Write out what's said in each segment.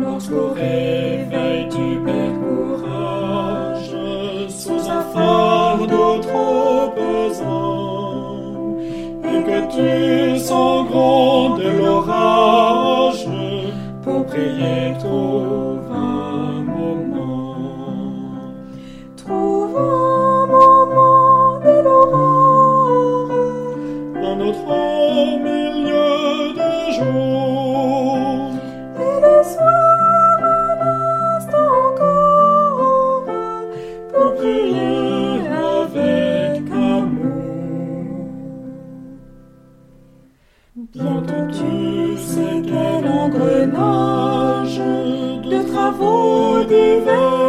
Lorsqu'au réveil tu perds courage, sous un fardeau trop pesant, et que tu sens l'orage pour prier trop. engrenage de travaux divers.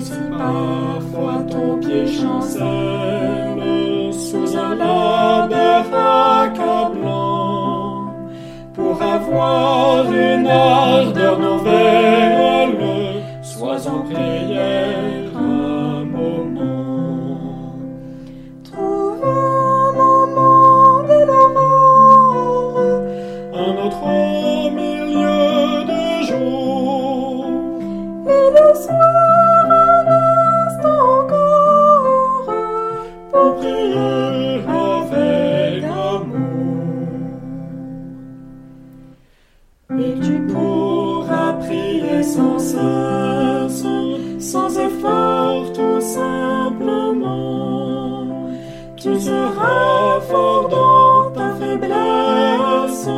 si parfois ton pied chancelle sous un labeur accablant pour avoir une ardeur nouvelle, sois en prière. et tu pourras prier sans cesse, sans effort tout simplement. Tu seras fort dans ta faiblesse.